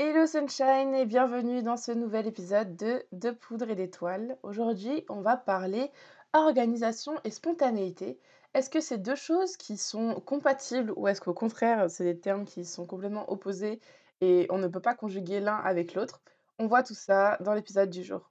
Hello Sunshine et bienvenue dans ce nouvel épisode de De poudre et d'étoiles. Aujourd'hui, on va parler organisation et spontanéité. Est-ce que c'est deux choses qui sont compatibles ou est-ce qu'au contraire, c'est des termes qui sont complètement opposés et on ne peut pas conjuguer l'un avec l'autre? On voit tout ça dans l'épisode du jour.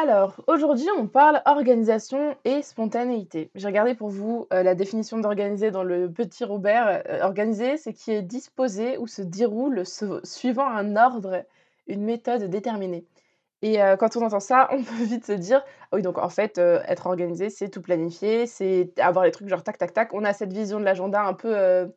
Alors, aujourd'hui, on parle organisation et spontanéité. J'ai regardé pour vous euh, la définition d'organiser dans le petit Robert. Euh, organiser, c'est qui est disposé ou se déroule suivant un ordre, une méthode déterminée. Et euh, quand on entend ça, on peut vite se dire, ah oui, donc en fait, être organisé, c'est tout planifier, c'est avoir les trucs genre tac, tac, tac. On a cette vision de l'agenda un peu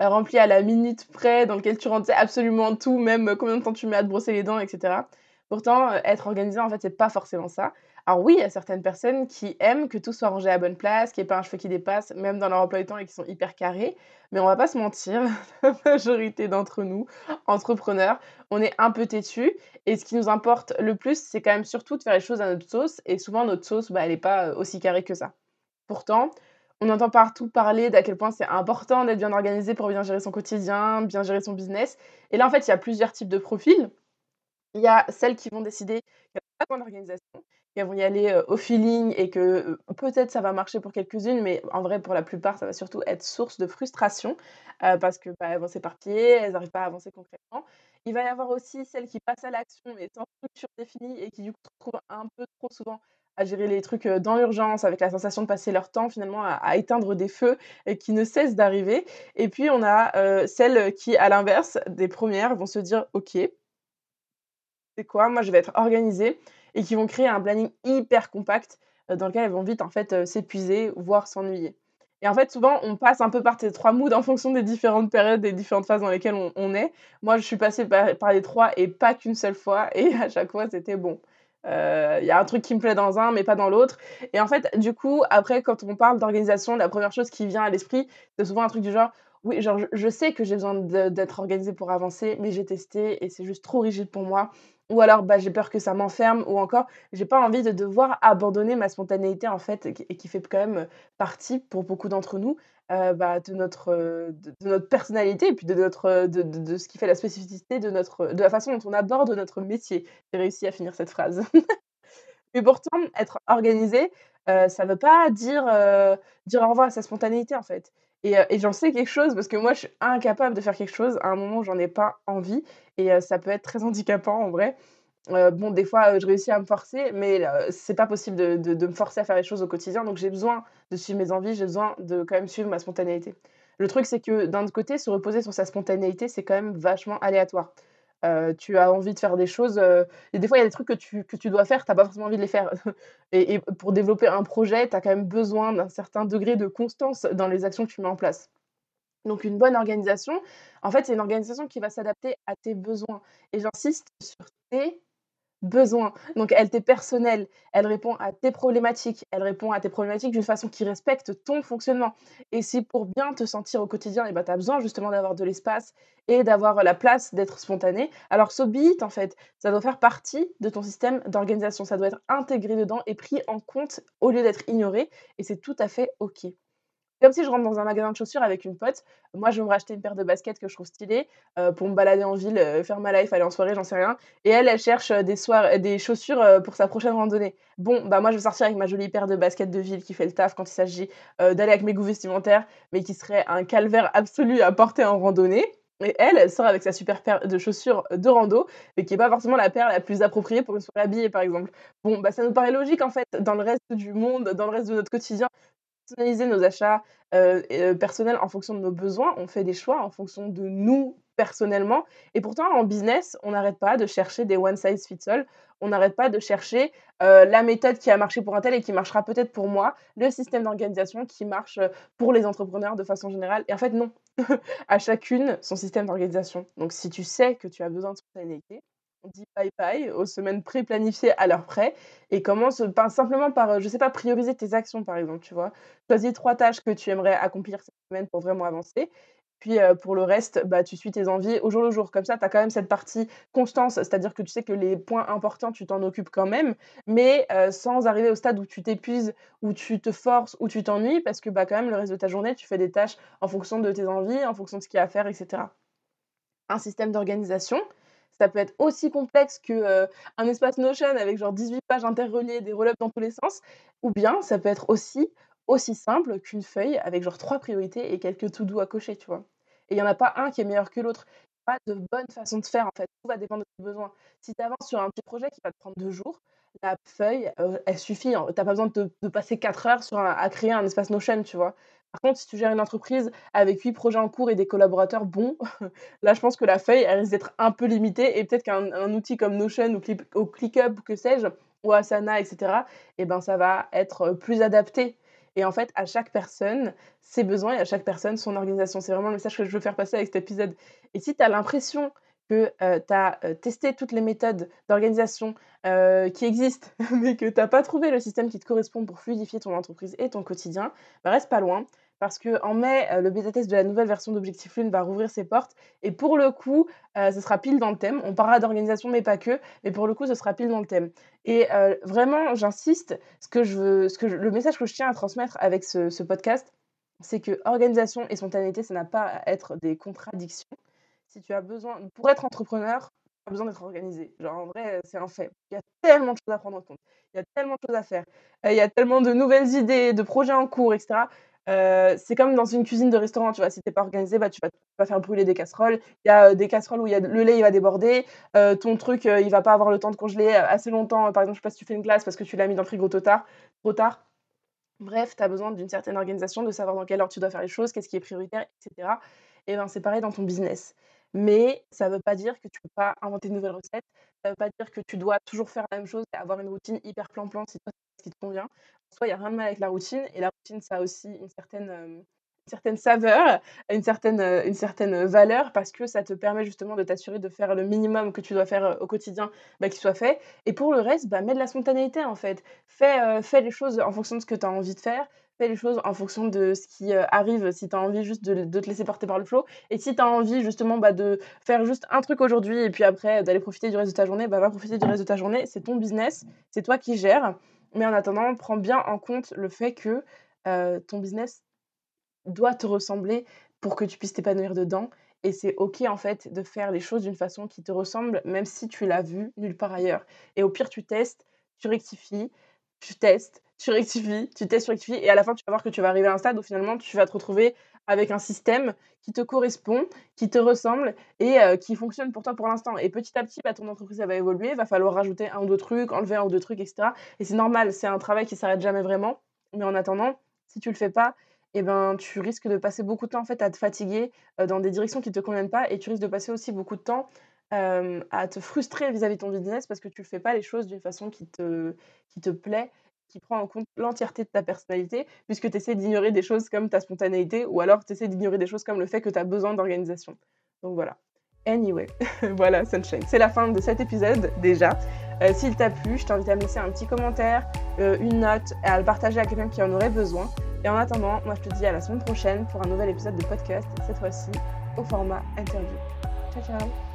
remplie à la minute près, dans lequel tu rentres absolument tout, même combien de temps tu mets à te brosser les dents, etc. Pourtant, euh, être organisé, en fait, c'est pas forcément ça. Alors oui, il y a certaines personnes qui aiment que tout soit rangé à bonne place, qu'il n'y ait pas un cheveu qui dépasse, même dans leur emploi du temps et qui sont hyper carrés. Mais on va pas se mentir, la majorité d'entre nous, entrepreneurs, on est un peu têtus. Et ce qui nous importe le plus, c'est quand même surtout de faire les choses à notre sauce. Et souvent, notre sauce, bah, elle n'est pas euh, aussi carrée que ça. Pourtant, on entend partout parler d'à quel point c'est important d'être bien organisé pour bien gérer son quotidien, bien gérer son business. Et là, en fait, il y a plusieurs types de profils. Il y a celles qui vont décider qu'il n'y a pas d'organisation, qu'elles vont y aller au feeling et que peut-être ça va marcher pour quelques-unes, mais en vrai, pour la plupart, ça va surtout être source de frustration parce que bah, elles vont s'éparpiller, elles n'arrivent pas à avancer concrètement. Il va y avoir aussi celles qui passent à l'action mais sans structure définie et qui du coup se retrouvent un peu trop souvent à gérer les trucs dans l'urgence avec la sensation de passer leur temps finalement à, éteindre des feux et qui ne cessent d'arriver. Et puis on a celles qui, à l'inverse des premières, vont se dire ok, c'est quoi Moi, je vais être organisée et qui vont créer un planning hyper compact dans lequel elles vont vite en fait s'épuiser, voire s'ennuyer. Et en fait, souvent, on passe un peu par ces trois moods en fonction des différentes périodes, des différentes phases dans lesquelles on, est. Moi, je suis passée par, les trois et pas qu'une seule fois. Et à chaque fois, c'était bon. Il y a un truc qui me plaît dans un, mais pas dans l'autre. Et en fait, du coup, après, quand on parle d'organisation, la première chose qui vient à l'esprit, c'est souvent un truc du genre oui, genre, je, sais que j'ai besoin d'être organisée pour avancer, mais j'ai testé et c'est juste trop rigide pour moi. Ou alors, bah, j'ai peur que ça m'enferme, ou encore, j'ai pas envie de devoir abandonner ma spontanéité, en fait, et qui fait quand même partie, pour beaucoup d'entre nous, bah, de, notre, de, notre personnalité, et puis de, notre, de, de, ce qui fait la spécificité de, notre, de la façon dont on aborde notre métier. J'ai réussi à finir cette phrase. Mais pourtant, être organisé, ça veut pas dire, dire au revoir à sa spontanéité, en fait. Et, j'en sais quelque chose parce que moi, je suis incapable de faire quelque chose à un moment j'en ai pas envie. Et ça peut être très handicapant en vrai. bon, des fois, je réussis à me forcer, mais c'est pas possible de, de, me forcer à faire les choses au quotidien. Donc, j'ai besoin de suivre mes envies, j'ai besoin de quand même suivre ma spontanéité. Le truc, c'est que d'un côté, se reposer sur sa spontanéité, c'est quand même vachement aléatoire. Euh, tu as envie de faire des choses. Euh, et des fois, il y a des trucs que tu, que tu dois faire, tu n'as pas forcément envie de les faire. et, pour développer un projet, tu as quand même besoin d'un certain degré de constance dans les actions que tu mets en place. Donc, une bonne organisation, en fait, c'est une organisation qui va s'adapter à tes besoins. Et j'insiste sur tes besoin. Donc elle t'est personnelle, elle répond à tes problématiques, elle répond à tes problématiques d'une façon qui respecte ton fonctionnement. Et si pour bien te sentir au quotidien, et eh ben, tu as besoin justement d'avoir de l'espace et d'avoir la place d'être spontané, alors so be en fait, ça doit faire partie de ton système d'organisation, ça doit être intégré dedans et pris en compte au lieu d'être ignoré, et c'est tout à fait OK. Comme si je rentre dans un magasin de chaussures avec une pote. Moi, je vais me racheter une paire de baskets que je trouve stylée euh, pour me balader en ville, euh, faire ma life, aller en soirée, j'en sais rien. Et elle, elle cherche euh, des, soir des chaussures pour sa prochaine randonnée. Bon, bah moi, je vais sortir avec ma jolie paire de baskets de ville qui fait le taf quand il s'agit d'aller avec mes goûts vestimentaires, mais qui serait un calvaire absolu à porter en randonnée. Et elle, elle sort avec sa super paire de chaussures de rando, mais qui n'est pas forcément la paire la plus appropriée pour une soirée habillée, par exemple. Bon, bah ça nous paraît logique, en fait, dans le reste du monde, dans le reste de notre quotidien, personnaliser nos achats personnels en fonction de nos besoins. On fait des choix en fonction de nous personnellement. Et pourtant, en business, on n'arrête pas de chercher des one size fits all. On n'arrête pas de chercher la méthode qui a marché pour un tel et qui marchera peut-être pour moi, le système d'organisation qui marche pour les entrepreneurs de façon générale. Et en fait, non. à chacune, son système d'organisation. Donc, si tu sais que tu as besoin de spontanéité, on dit bye bye aux semaines pré-planifiées à l'heure près et commence simplement par, euh, je sais pas, prioriser tes actions par exemple, tu vois. Choisis trois tâches que tu aimerais accomplir cette semaine pour vraiment avancer. Puis euh, pour le reste, bah, tu suis tes envies au jour le jour. Comme ça, tu as quand même cette partie constance, c'est-à-dire que tu sais que les points importants, tu t'en occupes quand même, mais euh, sans arriver au stade où tu t'épuises, où tu te forces, où tu t'ennuies, parce que bah, quand même, le reste de ta journée, tu fais des tâches en fonction de tes envies, en fonction de ce qu'il y a à faire, etc. Un système d'organisation, ça peut être aussi complexe qu'un un espace Notion avec genre 18 pages interreliées, des roll dans tous les sens, ou bien ça peut être aussi aussi simple qu'une feuille avec genre trois priorités et quelques to do à cocher, tu vois. Et il n'y en a pas un qui est meilleur que l'autre. Pas de bonne façon de faire en fait. Tout va dépendre de tes besoins. Si tu avances sur un petit projet qui va te prendre deux jours, la feuille, elle suffit. Hein. Tu n'as pas besoin de, passer quatre heures sur à créer un espace Notion, tu vois. Par contre, si tu gères une entreprise avec huit projets en cours et des collaborateurs bons, là, je pense que la feuille, elle risque d'être un peu limitée et peut-être qu'un outil comme Notion ou, ClickUp, que sais-je, ou Asana, etc., eh ben, ça va être plus adapté. Et en fait, à chaque personne, ses besoins et à chaque personne, son organisation. C'est vraiment le message que je veux faire passer avec cet épisode. Et si tu as l'impression que tu as testé toutes les méthodes d'organisation qui existent, mais que tu n'as pas trouvé le système qui te correspond pour fluidifier ton entreprise et ton quotidien, bah, reste pas loin parce qu'en mai, euh, le bêta-test de la nouvelle version d'Objectif Lune va rouvrir ses portes. Et pour le coup, euh, ce sera pile dans le thème. On parlera d'organisation, mais pas que. Mais pour le coup, ce sera pile dans le thème. Et euh, vraiment, j'insiste, ce que je veux, ce que le message que je tiens à transmettre avec ce, podcast, c'est que organisation et spontanéité, ça n'a pas à être des contradictions. Si tu as besoin, pour être entrepreneur, tu as besoin d'être organisé. Genre, en vrai, c'est un fait. Il y a tellement de choses à prendre en compte. Il y a tellement de choses à faire. il y a tellement de nouvelles idées, de projets en cours, etc c'est comme dans une cuisine de restaurant, tu vois, si t'es pas organisé, bah, tu vas faire brûler des casseroles. Il y a des casseroles où y a, le lait il va déborder, ton truc il va pas avoir le temps de congeler assez longtemps. Par exemple, je sais pas si tu fais une glace parce que tu l'as mis dans le frigo trop tard. Trop tard. Bref, tu as besoin d'une certaine organisation, de savoir dans quelle heure tu dois faire les choses, qu'est-ce qui est prioritaire, etc. Et ben c'est pareil dans ton business. Mais ça ne veut pas dire que tu peux pas inventer de nouvelles recettes. Ça ne veut pas dire que tu dois toujours faire la même chose et avoir une routine hyper plan-plan si c'est ce qui te convient soi, il n'y a rien de mal avec la routine. Et la routine, ça a aussi une certaine, une certaine saveur, une certaine, une certaine valeur parce que ça te permet justement de t'assurer de faire le minimum que tu dois faire au quotidien, bah, qu'il soit fait. Et pour le reste, bah, mets de la spontanéité en fait. Fais, fais les choses en fonction de ce que tu as envie de faire. Fais les choses en fonction de ce qui arrive, si tu as envie juste de, te laisser porter par le flow. Et si tu as envie justement bah, de faire juste un truc aujourd'hui et puis après d'aller profiter du reste de ta journée, bah, va profiter du reste de ta journée. C'est ton business, c'est toi qui gères. Mais en attendant, prends bien en compte le fait que ton business doit te ressembler pour que tu puisses t'épanouir dedans. Et c'est OK en fait de faire les choses d'une façon qui te ressemble, même si tu l'as vu nulle part ailleurs. Et au pire, tu testes, tu rectifies, tu testes, tu rectifies, tu testes, tu rectifies. Et à la fin, tu vas voir que tu vas arriver à un stade où finalement, tu vas te retrouver avec un système qui te correspond, qui te ressemble et qui fonctionne pour toi pour l'instant. Et petit à petit, bah, ton entreprise va évoluer, il va falloir rajouter un ou deux trucs, enlever un ou deux trucs, etc. Et c'est normal, c'est un travail qui s'arrête jamais vraiment. Mais en attendant, si tu le fais pas, eh ben, tu risques de passer beaucoup de temps en fait, à te fatiguer dans des directions qui ne te conviennent pas et tu risques de passer aussi beaucoup de temps à te frustrer vis-à-vis de ton business parce que tu ne fais pas les choses d'une façon qui te, qui te plaît qui prend en compte l'entièreté de ta personnalité, puisque tu essaies d'ignorer des choses comme ta spontanéité, ou alors tu essaies d'ignorer des choses comme le fait que tu as besoin d'organisation. Donc voilà. Anyway, voilà Sunshine. C'est la fin de cet épisode déjà. Euh, s'il t'a plu, je t'invite à me laisser un petit commentaire, euh, une note, et à le partager à quelqu'un qui en aurait besoin. Et en attendant, moi je te dis à la semaine prochaine pour un nouvel épisode de podcast, cette fois-ci au format interview. Ciao ciao